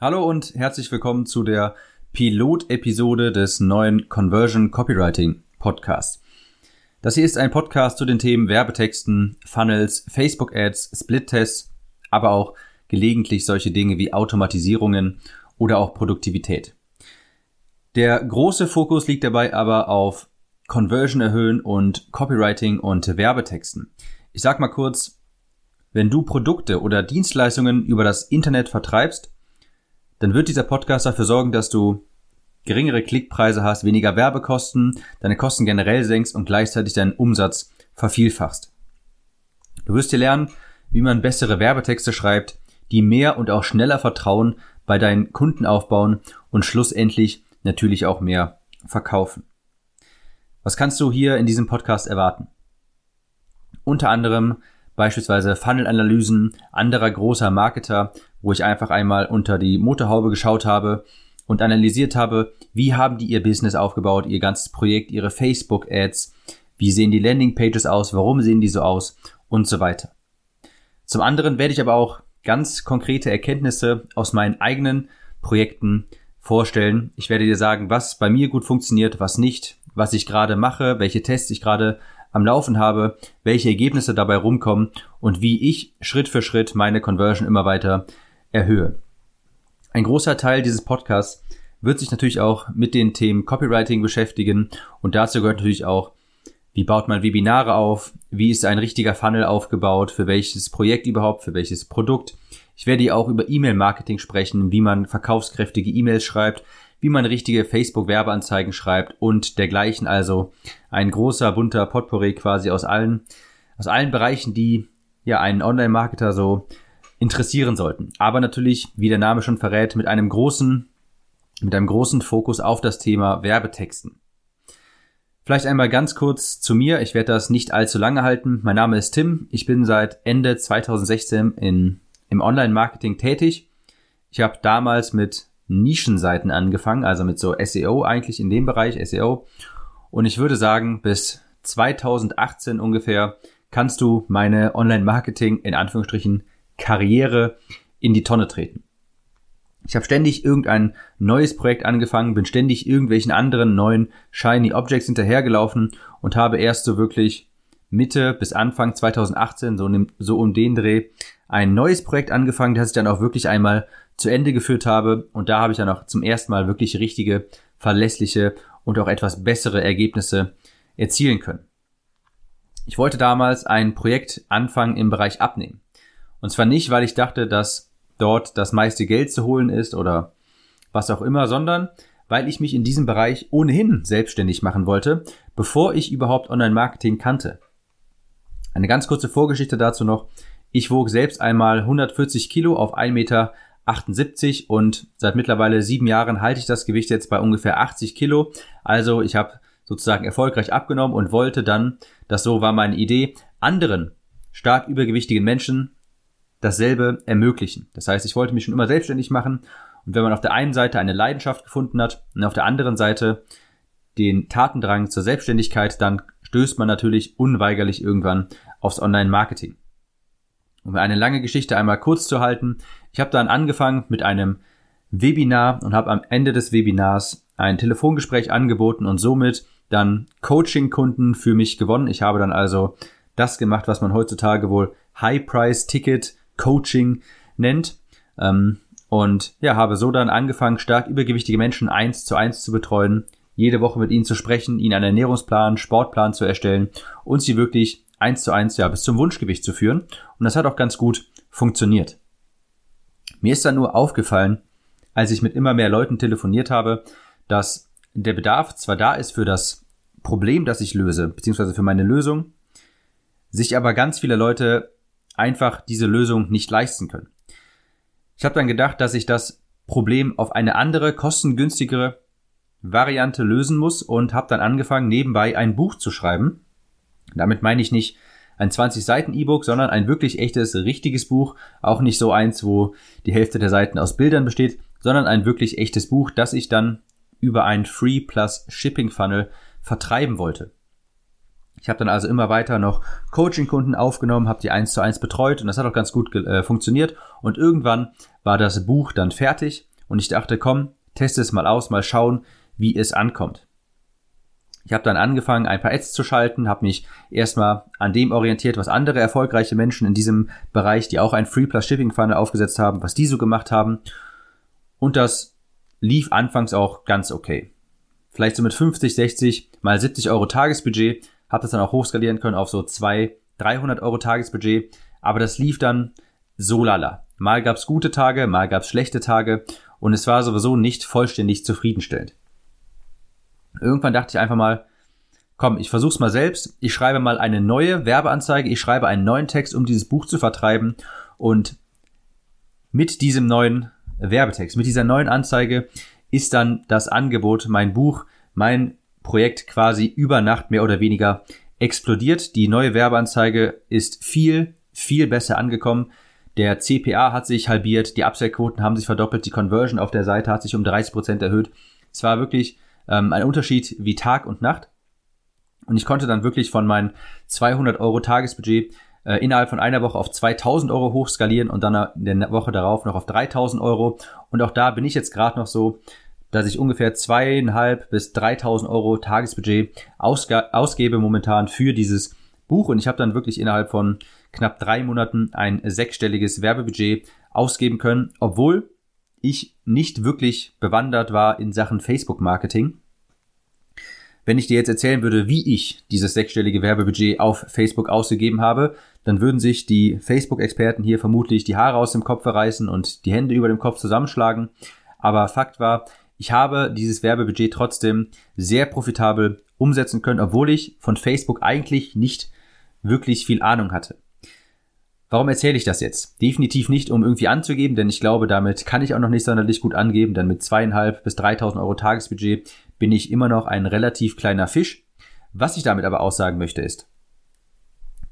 Hallo und herzlich willkommen zu der Pilot-Episode des neuen Conversion Copywriting Podcasts. Das hier ist ein Podcast zu den Themen Werbetexten, Funnels, Facebook Ads, Split-Tests, aber auch gelegentlich solche Dinge wie Automatisierungen oder auch Produktivität. Der große Fokus liegt dabei aber auf Conversion erhöhen und Copywriting und Werbetexten. Ich sag mal kurz, wenn du Produkte oder Dienstleistungen über das Internet vertreibst, dann wird dieser Podcast dafür sorgen, dass du geringere Klickpreise hast, weniger Werbekosten, deine Kosten generell senkst und gleichzeitig deinen Umsatz vervielfachst. Du wirst hier lernen, wie man bessere Werbetexte schreibt, die mehr und auch schneller Vertrauen bei deinen Kunden aufbauen und schlussendlich natürlich auch mehr verkaufen. Was kannst du hier in diesem Podcast erwarten? Unter anderem beispielsweise Funnel-Analysen anderer großer Marketer, wo ich einfach einmal unter die Motorhaube geschaut habe und analysiert habe, wie haben die ihr Business aufgebaut, ihr ganzes Projekt, ihre Facebook-Ads, wie sehen die Landing-Pages aus, warum sehen die so aus und so weiter. Zum anderen werde ich aber auch ganz konkrete Erkenntnisse aus meinen eigenen Projekten vorstellen. Ich werde dir sagen, was bei mir gut funktioniert, was nicht, was ich gerade mache, welche Tests ich gerade am Laufen habe, welche Ergebnisse dabei rumkommen und wie ich Schritt für Schritt meine Conversion immer weiter erhöhe. Ein großer Teil dieses Podcasts wird sich natürlich auch mit den Themen Copywriting beschäftigen und dazu gehört natürlich auch, wie baut man Webinare auf, wie ist ein richtiger Funnel aufgebaut, für welches Projekt überhaupt, für welches Produkt. Ich werde hier auch über E-Mail-Marketing sprechen, wie man verkaufskräftige E-Mails schreibt, wie man richtige Facebook-Werbeanzeigen schreibt und dergleichen. Also ein großer, bunter Potpourri quasi aus allen, aus allen Bereichen, die ja einen Online-Marketer so interessieren sollten. Aber natürlich, wie der Name schon verrät, mit einem großen, mit einem großen Fokus auf das Thema Werbetexten. Vielleicht einmal ganz kurz zu mir. Ich werde das nicht allzu lange halten. Mein Name ist Tim. Ich bin seit Ende 2016 in, im Online-Marketing tätig. Ich habe damals mit Nischenseiten angefangen, also mit so SEO eigentlich in dem Bereich SEO. Und ich würde sagen, bis 2018 ungefähr kannst du meine Online-Marketing in Anführungsstrichen Karriere in die Tonne treten. Ich habe ständig irgendein neues Projekt angefangen, bin ständig irgendwelchen anderen neuen Shiny Objects hinterhergelaufen und habe erst so wirklich Mitte bis Anfang 2018, so, so um den Dreh, ein neues Projekt angefangen, das ich dann auch wirklich einmal zu Ende geführt habe. Und da habe ich dann auch zum ersten Mal wirklich richtige, verlässliche und auch etwas bessere Ergebnisse erzielen können. Ich wollte damals ein Projekt anfangen im Bereich Abnehmen. Und zwar nicht, weil ich dachte, dass dort das meiste Geld zu holen ist oder was auch immer, sondern weil ich mich in diesem Bereich ohnehin selbstständig machen wollte, bevor ich überhaupt Online-Marketing kannte. Eine ganz kurze Vorgeschichte dazu noch. Ich wog selbst einmal 140 Kilo auf 1,78 Meter und seit mittlerweile sieben Jahren halte ich das Gewicht jetzt bei ungefähr 80 Kilo. Also ich habe sozusagen erfolgreich abgenommen und wollte dann, das so war meine Idee, anderen stark übergewichtigen Menschen dasselbe ermöglichen. Das heißt, ich wollte mich schon immer selbstständig machen und wenn man auf der einen Seite eine Leidenschaft gefunden hat und auf der anderen Seite den Tatendrang zur Selbstständigkeit, dann stößt man natürlich unweigerlich irgendwann aufs Online-Marketing. Um eine lange Geschichte einmal kurz zu halten, ich habe dann angefangen mit einem Webinar und habe am Ende des Webinars ein Telefongespräch angeboten und somit dann Coaching-Kunden für mich gewonnen. Ich habe dann also das gemacht, was man heutzutage wohl High-Price-Ticket Coaching nennt. Ähm, und ja, habe so dann angefangen, stark übergewichtige Menschen eins zu eins zu betreuen, jede Woche mit ihnen zu sprechen, ihnen einen Ernährungsplan, Sportplan zu erstellen und sie wirklich eins zu eins ja bis zum Wunschgewicht zu führen. Und das hat auch ganz gut funktioniert. Mir ist dann nur aufgefallen, als ich mit immer mehr Leuten telefoniert habe, dass der Bedarf zwar da ist für das Problem, das ich löse, beziehungsweise für meine Lösung, sich aber ganz viele Leute einfach diese Lösung nicht leisten können. Ich habe dann gedacht, dass ich das Problem auf eine andere, kostengünstigere Variante lösen muss und habe dann angefangen, nebenbei ein Buch zu schreiben. Damit meine ich nicht ein 20 Seiten E-Book, sondern ein wirklich echtes, richtiges Buch. Auch nicht so eins, wo die Hälfte der Seiten aus Bildern besteht, sondern ein wirklich echtes Buch, das ich dann über ein Free Plus Shipping Funnel vertreiben wollte. Ich habe dann also immer weiter noch Coaching-Kunden aufgenommen, habe die eins zu eins betreut und das hat auch ganz gut äh, funktioniert. Und irgendwann war das Buch dann fertig und ich dachte, komm, teste es mal aus, mal schauen, wie es ankommt. Ich habe dann angefangen, ein paar Ads zu schalten, habe mich erstmal an dem orientiert, was andere erfolgreiche Menschen in diesem Bereich, die auch ein Free Plus Shipping Funnel aufgesetzt haben, was die so gemacht haben. Und das lief anfangs auch ganz okay. Vielleicht so mit 50, 60 mal 70 Euro Tagesbudget, habe das dann auch hochskalieren können auf so 2, 300 Euro Tagesbudget. Aber das lief dann so lala. Mal gab's gute Tage, mal gab's schlechte Tage und es war sowieso nicht vollständig zufriedenstellend. Irgendwann dachte ich einfach mal, komm, ich versuch's mal selbst. Ich schreibe mal eine neue Werbeanzeige, ich schreibe einen neuen Text, um dieses Buch zu vertreiben und mit diesem neuen Werbetext, mit dieser neuen Anzeige ist dann das Angebot, mein Buch, mein Projekt quasi über Nacht mehr oder weniger explodiert. Die neue Werbeanzeige ist viel, viel besser angekommen. Der CPA hat sich halbiert, die Upsell-Quoten haben sich verdoppelt, die Conversion auf der Seite hat sich um 30 Prozent erhöht. Es war wirklich ähm, ein Unterschied wie Tag und Nacht. Und ich konnte dann wirklich von meinem 200 Euro Tagesbudget äh, innerhalb von einer Woche auf 2000 Euro hochskalieren und dann in der Woche darauf noch auf 3000 Euro. Und auch da bin ich jetzt gerade noch so, dass ich ungefähr zweieinhalb bis 3000 Euro Tagesbudget ausgebe momentan für dieses Buch. Und ich habe dann wirklich innerhalb von knapp drei Monaten ein sechsstelliges Werbebudget ausgeben können, obwohl ich nicht wirklich bewandert war in Sachen Facebook-Marketing. Wenn ich dir jetzt erzählen würde, wie ich dieses sechsstellige Werbebudget auf Facebook ausgegeben habe, dann würden sich die Facebook-Experten hier vermutlich die Haare aus dem Kopf verreißen und die Hände über dem Kopf zusammenschlagen. Aber Fakt war, ich habe dieses Werbebudget trotzdem sehr profitabel umsetzen können, obwohl ich von Facebook eigentlich nicht wirklich viel Ahnung hatte. Warum erzähle ich das jetzt? Definitiv nicht, um irgendwie anzugeben, denn ich glaube, damit kann ich auch noch nicht sonderlich gut angeben, denn mit zweieinhalb bis 3000 Euro Tagesbudget bin ich immer noch ein relativ kleiner Fisch. Was ich damit aber aussagen möchte ist,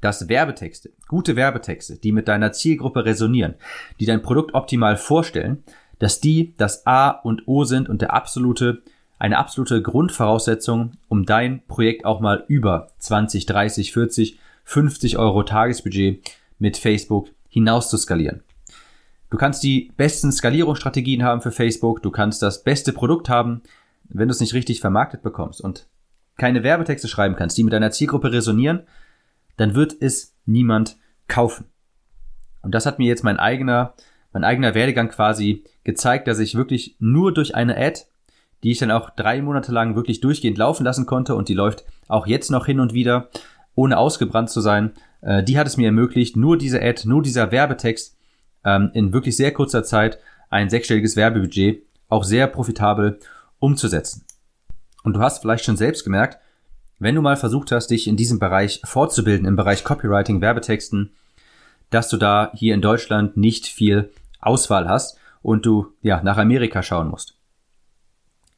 dass Werbetexte, gute Werbetexte, die mit deiner Zielgruppe resonieren, die dein Produkt optimal vorstellen, dass die das A und O sind und der absolute, eine absolute Grundvoraussetzung, um dein Projekt auch mal über 20, 30, 40, 50 Euro Tagesbudget mit Facebook hinaus zu skalieren. Du kannst die besten Skalierungsstrategien haben für Facebook, du kannst das beste Produkt haben, wenn du es nicht richtig vermarktet bekommst und keine Werbetexte schreiben kannst, die mit deiner Zielgruppe resonieren, dann wird es niemand kaufen. Und das hat mir jetzt mein eigener, mein eigener Werdegang quasi gezeigt, dass ich wirklich nur durch eine Ad, die ich dann auch drei Monate lang wirklich durchgehend laufen lassen konnte und die läuft auch jetzt noch hin und wieder, ohne ausgebrannt zu sein, äh, die hat es mir ermöglicht, nur diese Ad, nur dieser Werbetext ähm, in wirklich sehr kurzer Zeit ein sechsstelliges Werbebudget auch sehr profitabel umzusetzen. Und du hast vielleicht schon selbst gemerkt, wenn du mal versucht hast, dich in diesem Bereich fortzubilden, im Bereich Copywriting, Werbetexten, dass du da hier in Deutschland nicht viel Auswahl hast und du ja nach Amerika schauen musst.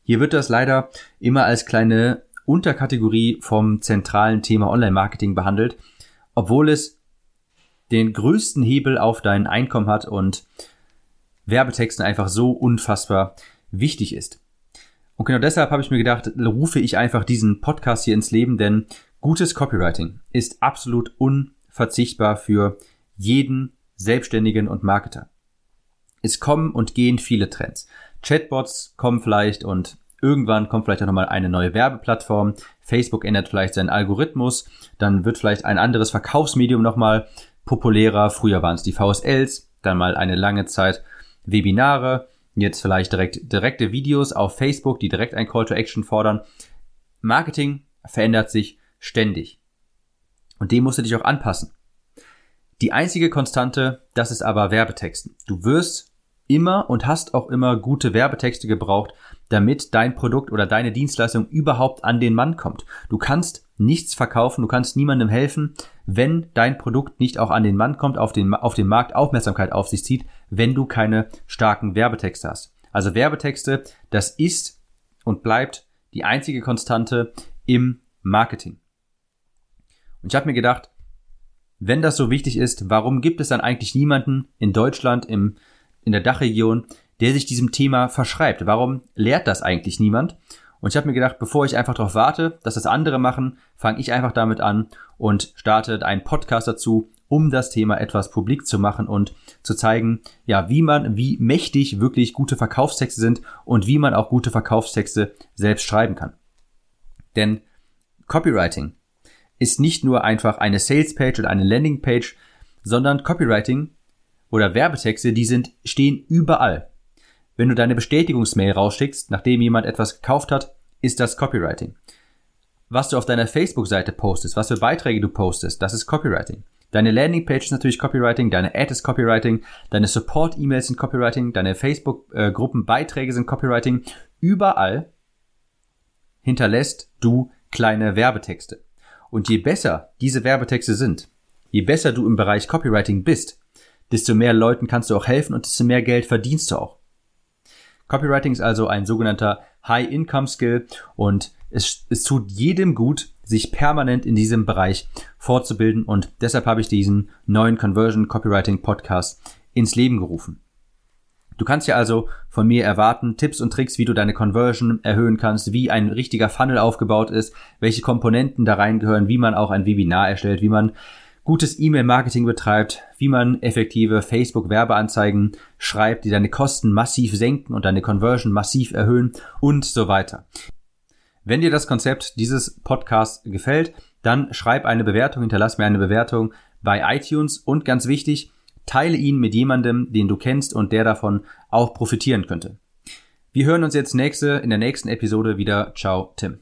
Hier wird das leider immer als kleine Unterkategorie vom zentralen Thema Online-Marketing behandelt, obwohl es den größten Hebel auf dein Einkommen hat und Werbetexten einfach so unfassbar wichtig ist. Und genau deshalb habe ich mir gedacht, rufe ich einfach diesen Podcast hier ins Leben, denn gutes Copywriting ist absolut unverzichtbar für jeden Selbstständigen und Marketer. Es kommen und gehen viele Trends. Chatbots kommen vielleicht und irgendwann kommt vielleicht auch nochmal eine neue Werbeplattform. Facebook ändert vielleicht seinen Algorithmus. Dann wird vielleicht ein anderes Verkaufsmedium nochmal populärer. Früher waren es die VSLs, dann mal eine lange Zeit Webinare. Jetzt vielleicht direkt, direkte Videos auf Facebook, die direkt ein Call to Action fordern. Marketing verändert sich ständig. Und dem musst du dich auch anpassen. Die einzige Konstante, das ist aber Werbetexten. Du wirst immer und hast auch immer gute Werbetexte gebraucht, damit dein Produkt oder deine Dienstleistung überhaupt an den Mann kommt. Du kannst nichts verkaufen, du kannst niemandem helfen, wenn dein Produkt nicht auch an den Mann kommt, auf den, auf den Markt Aufmerksamkeit auf sich zieht, wenn du keine starken Werbetexte hast. Also Werbetexte, das ist und bleibt die einzige Konstante im Marketing. Und ich habe mir gedacht, wenn das so wichtig ist, warum gibt es dann eigentlich niemanden in Deutschland, im, in der Dachregion, der sich diesem Thema verschreibt? Warum lehrt das eigentlich niemand? Und ich habe mir gedacht, bevor ich einfach darauf warte, dass das andere machen, fange ich einfach damit an und starte einen Podcast dazu, um das Thema etwas publik zu machen und zu zeigen, ja, wie man, wie mächtig wirklich gute Verkaufstexte sind und wie man auch gute Verkaufstexte selbst schreiben kann. Denn Copywriting ist nicht nur einfach eine Salespage oder eine Landingpage, sondern Copywriting oder Werbetexte, die sind, stehen überall. Wenn du deine Bestätigungsmail rausschickst, nachdem jemand etwas gekauft hat, ist das Copywriting. Was du auf deiner Facebook-Seite postest, was für Beiträge du postest, das ist Copywriting. Deine Landingpage ist natürlich Copywriting, deine Ad ist Copywriting, deine Support-E-Mails sind Copywriting, deine Facebook-Gruppenbeiträge sind Copywriting. Überall hinterlässt du kleine Werbetexte. Und je besser diese Werbetexte sind, je besser du im Bereich Copywriting bist, desto mehr Leuten kannst du auch helfen und desto mehr Geld verdienst du auch. Copywriting ist also ein sogenannter High-Income-Skill und es, es tut jedem gut, sich permanent in diesem Bereich fortzubilden und deshalb habe ich diesen neuen Conversion Copywriting Podcast ins Leben gerufen. Du kannst ja also von mir erwarten Tipps und Tricks, wie du deine Conversion erhöhen kannst, wie ein richtiger Funnel aufgebaut ist, welche Komponenten da reingehören, wie man auch ein Webinar erstellt, wie man gutes E-Mail-Marketing betreibt, wie man effektive Facebook-Werbeanzeigen schreibt, die deine Kosten massiv senken und deine Conversion massiv erhöhen und so weiter. Wenn dir das Konzept dieses Podcasts gefällt, dann schreib eine Bewertung, hinterlass mir eine Bewertung bei iTunes und ganz wichtig, Teile ihn mit jemandem, den du kennst und der davon auch profitieren könnte. Wir hören uns jetzt nächste, in der nächsten Episode wieder. Ciao, Tim.